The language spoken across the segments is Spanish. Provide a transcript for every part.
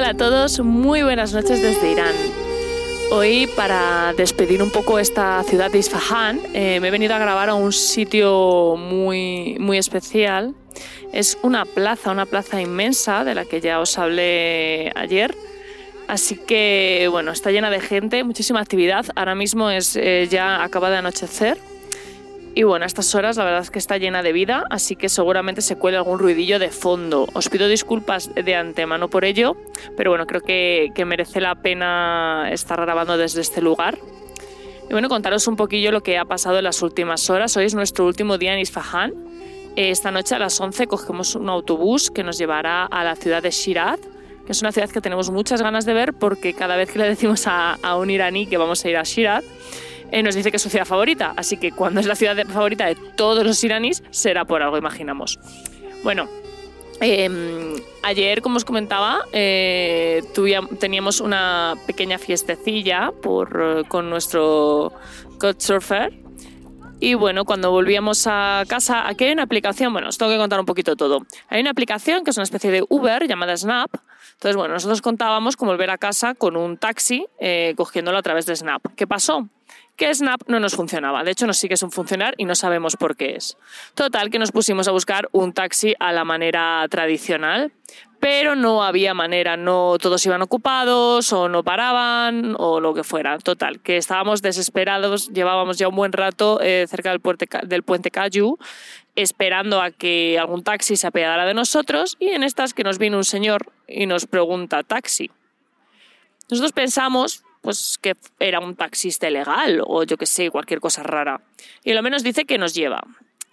a todos, muy buenas noches desde Irán. Hoy, para despedir un poco esta ciudad de Isfahan, eh, me he venido a grabar a un sitio muy, muy especial. Es una plaza, una plaza inmensa de la que ya os hablé ayer. Así que, bueno, está llena de gente, muchísima actividad. Ahora mismo es eh, ya acaba de anochecer y bueno, a estas horas la verdad es que está llena de vida, así que seguramente se cuele algún ruidillo de fondo. Os pido disculpas de antemano por ello, pero bueno, creo que, merece la pena estar grabando desde este lugar. Y bueno, contaros un poquillo lo que ha pasado en las últimas horas. Hoy es nuestro último día en Isfahan. Esta noche a las 11 cogemos un autobús que nos llevará a la ciudad de Shiraz, que es una ciudad que tenemos muchas ganas de ver porque cada vez que le decimos a, a un iraní que vamos a ir a Shiraz, eh, nos dice que es su ciudad favorita. Así que cuando es la ciudad favorita de todos los iraníes, será por algo, imaginamos. Bueno, em, ayer, como os comentaba, eh, teníamos una pequeña fiestecilla por, con nuestro Couchsurfer. Y bueno, cuando volvíamos a casa, aquí hay una aplicación, bueno, os tengo que contar un poquito todo. Hay una aplicación que es una especie de Uber llamada Snap. Entonces, bueno, nosotros contábamos con volver a casa con un taxi eh, cogiéndolo a través de Snap. ¿Qué pasó? Que Snap no nos funcionaba. De hecho, nos sigue sin funcionar y no sabemos por qué es. Total, que nos pusimos a buscar un taxi a la manera tradicional, pero no había manera, no todos iban ocupados o no paraban o lo que fuera. Total, que estábamos desesperados, llevábamos ya un buen rato eh, cerca del, puente, del puente Cayu esperando a que algún taxi se apiadara de nosotros y en estas que nos viene un señor y nos pregunta taxi. Nosotros pensamos pues que era un taxista ilegal o yo que sé, cualquier cosa rara. Y lo menos dice que nos lleva.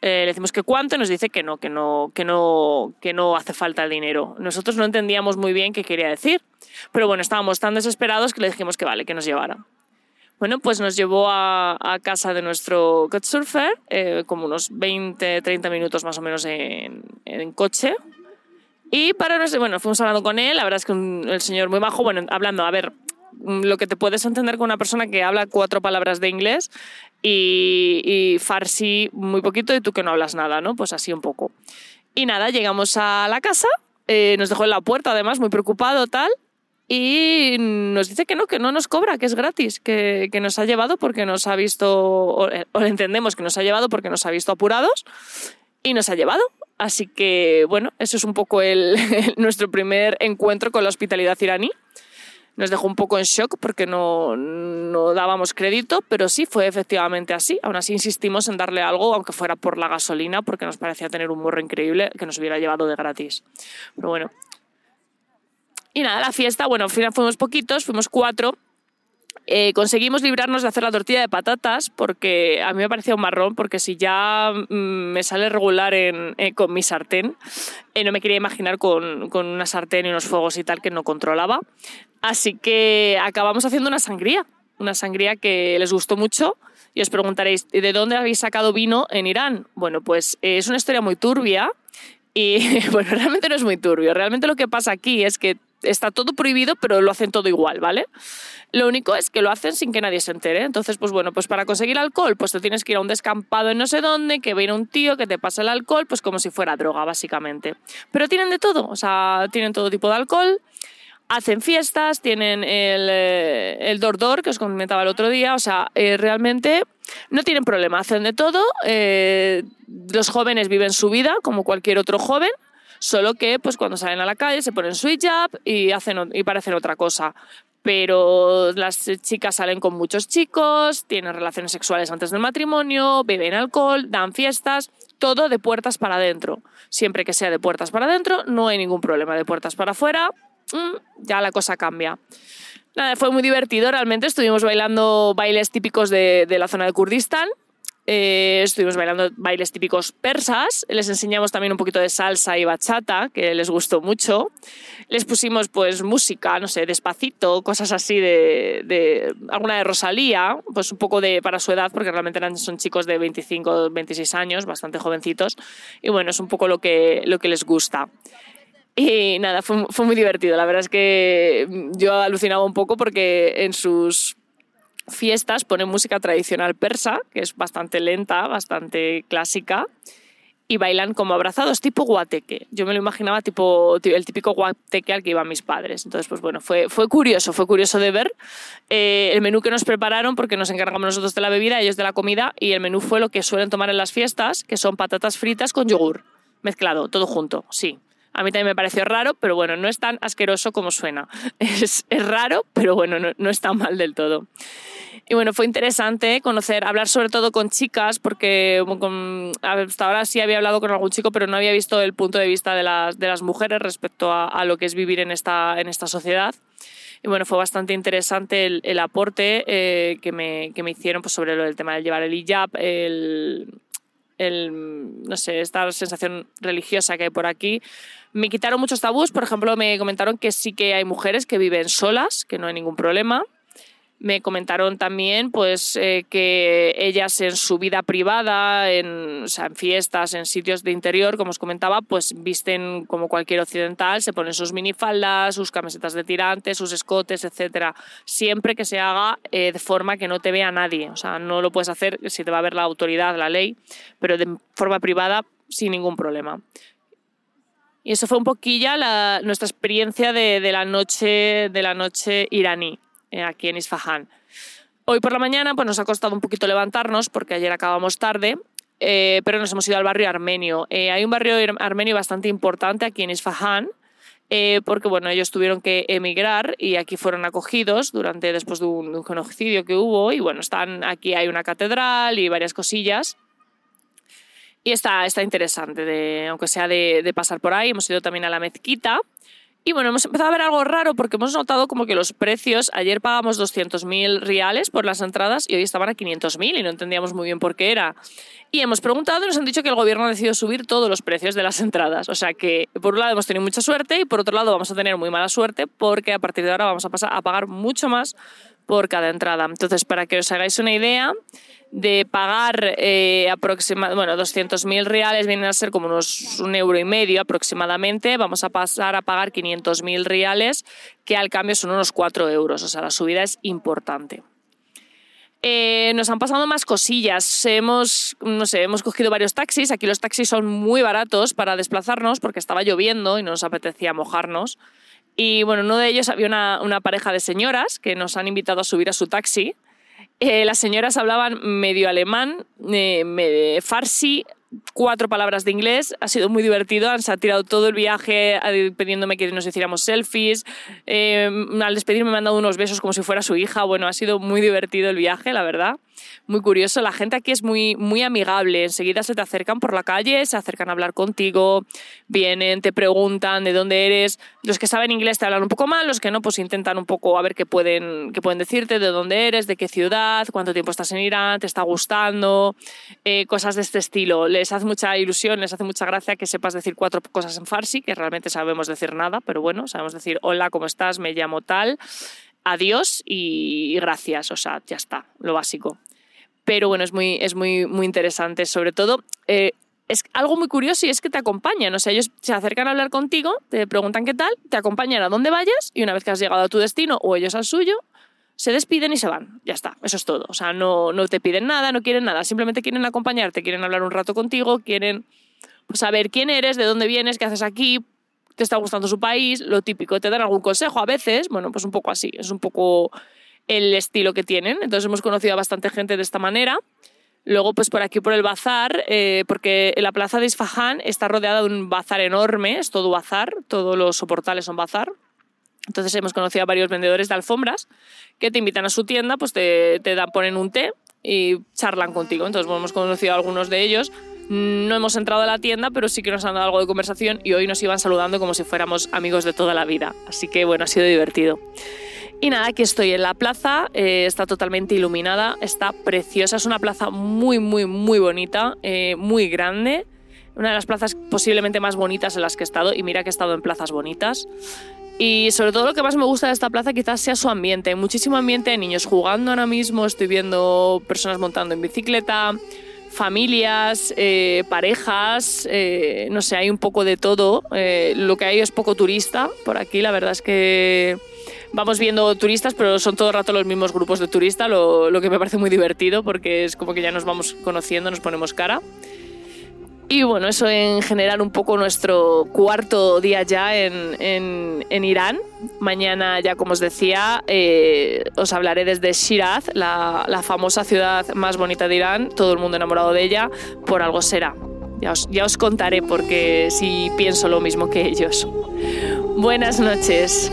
Eh, le decimos que cuánto y nos dice que no, que no, que no, que no hace falta el dinero. Nosotros no entendíamos muy bien qué quería decir, pero bueno, estábamos tan desesperados que le dijimos que vale, que nos llevara. Bueno, pues nos llevó a, casa de nuestro couchsurfer, eh, como unos 20, 30 minutos más o menos en, coche. Y para nosotros, bueno, fuimos hablando con él, la verdad es que el señor muy bajo, bueno, hablando, a ver, lo que te puedes entender con una persona que habla cuatro palabras de inglés y, farsi muy poquito y tú que no hablas nada, ¿no? Pues así un poco. Y nada, llegamos a la casa, eh, nos dejó en la puerta además, muy preocupado tal, y nos dice que no, que no nos cobra, que es gratis, que, nos ha llevado porque nos ha visto, o, o, entendemos que nos ha llevado porque nos ha visto apurados y nos ha llevado. Así que bueno, eso es un poco el, nuestro primer encuentro con la hospitalidad iraní nos dejó un poco en shock porque no, no, dábamos crédito, pero sí fue efectivamente así. Aún así insistimos en darle algo, aunque fuera por la gasolina, porque nos parecía tener un morro increíble que nos hubiera llevado de gratis. Pero bueno. Y nada, la fiesta, bueno, al final fuimos poquitos, fuimos cuatro, eh, conseguimos librarnos de hacer la tortilla de patatas porque a mí me parecía un marrón, porque si ya mm, me sale regular en, eh, con mi sartén, eh, no me quería imaginar con, con, una sartén y unos fuegos y tal que no controlaba. Así que acabamos haciendo una sangría, una sangría que les gustó mucho. Y os preguntaréis, ¿de dónde habéis sacado vino en Irán? Bueno, pues es una historia muy turbia y bueno, realmente no es muy turbio. Realmente lo que pasa aquí es que está todo prohibido, pero lo hacen todo igual, ¿vale? Lo único es que lo hacen sin que nadie se entere. Entonces, pues bueno, pues para conseguir alcohol, pues te tienes que ir a un descampado en no sé dónde, que viene un tío que te pasa el alcohol, pues como si fuera droga, básicamente. Pero tienen de todo, o sea, tienen todo tipo de alcohol hacen fiestas, tienen el, eh, el Dordor, que os comentaba el otro día, o sea, eh, realmente no tienen problema, hacen de todo, eh, los jóvenes viven su vida como cualquier otro joven, solo que pues cuando salen a la calle se ponen su hijab y, hacen, y parecen otra cosa. Pero las chicas salen con muchos chicos, tienen relaciones sexuales antes del matrimonio, beben alcohol, dan fiestas, todo de puertas para adentro. Siempre que sea de puertas para adentro, no hay ningún problema. De puertas para afuera, mm, ya la cosa cambia. Nada, fue muy divertido, realmente estuvimos bailando bailes típicos de, la zona de Kurdistán, eh, estuvimos bailando bailes típicos persas, les enseñamos también un poquito de salsa y bachata, que les gustó mucho. Les pusimos pues música, no sé, despacito, cosas así de, alguna de Rosalía, pues un poco de para su edad, porque realmente son chicos de 25, 26 años, bastante jovencitos, y bueno, es un poco lo que, lo que les gusta. Y nada, fue, fue muy divertido. La verdad es que yo alucinaba un poco porque en sus fiestas ponen música tradicional persa, que es bastante lenta, bastante clásica. y bailan como abrazados, tipo guateque. Yo me lo imaginaba tipo el típico guateque al que iban mis padres. Entonces, pues bueno, fue, fue curioso, fue curioso de ver eh, el menú que nos prepararon porque nos encargamos nosotros de la bebida, ellos de la comida y el menú fue lo que suelen tomar en las fiestas, que son patatas fritas con yogur, mezclado, todo junto, sí. A mí también me pareció raro, pero bueno, no es tan asqueroso como suena. Es, raro, pero bueno, no, está mal del todo. Y bueno, fue interesante conocer, hablar sobre todo con chicas, porque hasta ahora sí había hablado con algún chico, pero no había visto el punto de vista de las, de las mujeres respecto a, lo que es vivir en esta, en esta sociedad. Y bueno, fue bastante interesante el, aporte eh, que, me, que, me, hicieron pues, sobre el tema de llevar el hijab, el, el, no sé, esta sensación religiosa que hay por aquí. Me quitaron muchos tabús, por ejemplo, me comentaron que sí que hay mujeres que viven solas, que no hay ningún problema. Me comentaron también pues, eh, que ellas en su vida privada, en, fiestas, en sitios de interior, como os comentaba, pues visten como cualquier occidental, se ponen sus minifaldas, sus camisetas de tirantes, sus escotes, etc. Siempre que se haga eh, de forma que no te vea nadie. O sea, no lo puedes hacer si te va a ver la autoridad, la ley, pero de forma privada sin ningún problema. Y eso fue un poquilla la, nuestra experiencia de, la noche, de la noche iraní. Eh, aquí en Isfahan. Hoy por la mañana pues nos ha costado un poquito levantarnos porque ayer acabamos tarde, eh, pero nos hemos ido al barrio armenio. Eh, hay un barrio armenio bastante importante aquí en Isfahan, porque bueno, ellos tuvieron que emigrar y aquí fueron acogidos durante después de un, genocidio que hubo y bueno, están aquí hay una catedral y varias cosillas. Y está, está interesante, aunque sea de, de pasar por ahí. Hemos ido también a la mezquita, y bueno, hemos empezado a ver algo raro porque hemos notado como que los precios, ayer pagamos 200.000 reales por las entradas y hoy estaban a 500.000 y no entendíamos muy bien por qué era. Y hemos preguntado y nos han dicho que el gobierno ha decidido subir todos los precios de las entradas. O sea que por un lado hemos tenido mucha suerte y por otro lado vamos a tener muy mala suerte porque a partir de ahora vamos a pasar a pagar mucho más por cada entrada. Entonces, para que os hagáis una idea, de pagar eh, aproximadamente, bueno, 200.000 reales vienen a ser como unos un euro y medio aproximadamente, vamos a pasar a pagar 500.000 reales, que al cambio son unos 4 euros, o sea, la subida es importante. Eh, nos han pasado más cosillas. Hemos, no sé, hemos cogido varios taxis. Aquí los taxis son muy baratos para desplazarnos porque estaba lloviendo y no nos apetecía mojarnos. Y bueno, uno de ellos había una, una pareja de señoras que nos han invitado a subir a su taxi. Eh, las señoras hablaban medio alemán, eh, farsi, cuatro palabras de inglés. Ha sido muy divertido. Se ha tirado todo el viaje eh, pidiéndome que nos hiciéramos selfies. Eh, al despedirme me han dado unos besos como si fuera su hija. Bueno, ha sido muy divertido el viaje, la verdad. Muy curioso. La gente aquí es muy, muy amigable. Enseguida se te acercan por la calle, se acercan a hablar contigo, vienen, te preguntan de dónde eres. Los que saben inglés te hablan un poco mal, los que no, pues intentan un poco a ver qué pueden, qué pueden decirte, de dónde eres, de qué ciudad, cuánto tiempo estás en Irán, te está gustando, eh, cosas de este estilo les hace mucha ilusión, les hace mucha gracia que sepas decir cuatro cosas en farsi, que realmente sabemos decir nada, pero bueno, sabemos decir hola, ¿cómo estás? Me llamo tal, adiós y gracias, o sea, ya está, lo básico. Pero bueno, es muy, es muy, muy interesante, sobre todo... Eh, es algo muy curioso y es que te acompañan. O sea, ellos se acercan a hablar contigo, te preguntan qué tal, te acompañan a donde vayas y una vez que has llegado a tu destino o ellos al suyo, se despiden y se van. Ya está, eso es todo. O sea, no, no te piden nada, no quieren nada, simplemente quieren acompañarte, quieren hablar un rato contigo, quieren pues, saber quién eres, de dónde vienes, qué haces aquí, te está gustando su país, lo típico, te dan algún consejo a veces, bueno, pues un poco así, es un poco el estilo que tienen. Entonces hemos conocido a bastante gente de esta manera. Luego, pues por aquí, por el bazar, eh, porque la plaza de Isfahan está rodeada de un bazar enorme, es todo bazar, todos los soportales son bazar. Entonces hemos conocido a varios vendedores de alfombras que te invitan a su tienda, pues te, te dan, ponen un té y charlan contigo. Entonces hemos conocido a algunos de ellos. No hemos entrado a la tienda, pero sí que nos han dado algo de conversación y hoy nos iban saludando como si fuéramos amigos de toda la vida. Así que bueno, ha sido divertido. Y nada, aquí estoy en la plaza, eh, está totalmente iluminada, está preciosa, es una plaza muy, muy, muy bonita, eh, muy grande, una de las plazas posiblemente más bonitas en las que he estado, y mira que he estado en plazas bonitas. Y sobre todo lo que más me gusta de esta plaza quizás sea su ambiente. Muchísimo ambiente, de niños jugando ahora mismo, estoy viendo personas montando en bicicleta, familias, eh, parejas, eh, no sé, hay un poco de todo. Eh, lo que hay es poco turista por aquí, la verdad es que vamos viendo turistas, pero son todo el rato los mismos grupos de turistas, lo que me parece muy divertido porque es como que ya nos vamos conociendo, nos ponemos cara. Y bueno, eso en general un poco nuestro cuarto día ya en, Irán. Mañana ya, como os decía, eh, os hablaré desde Shiraz, la, la, famosa ciudad más bonita de Irán, todo el mundo enamorado de ella, por algo será. Ya os, ya os contaré porque si pienso lo mismo que ellos. Buenas noches.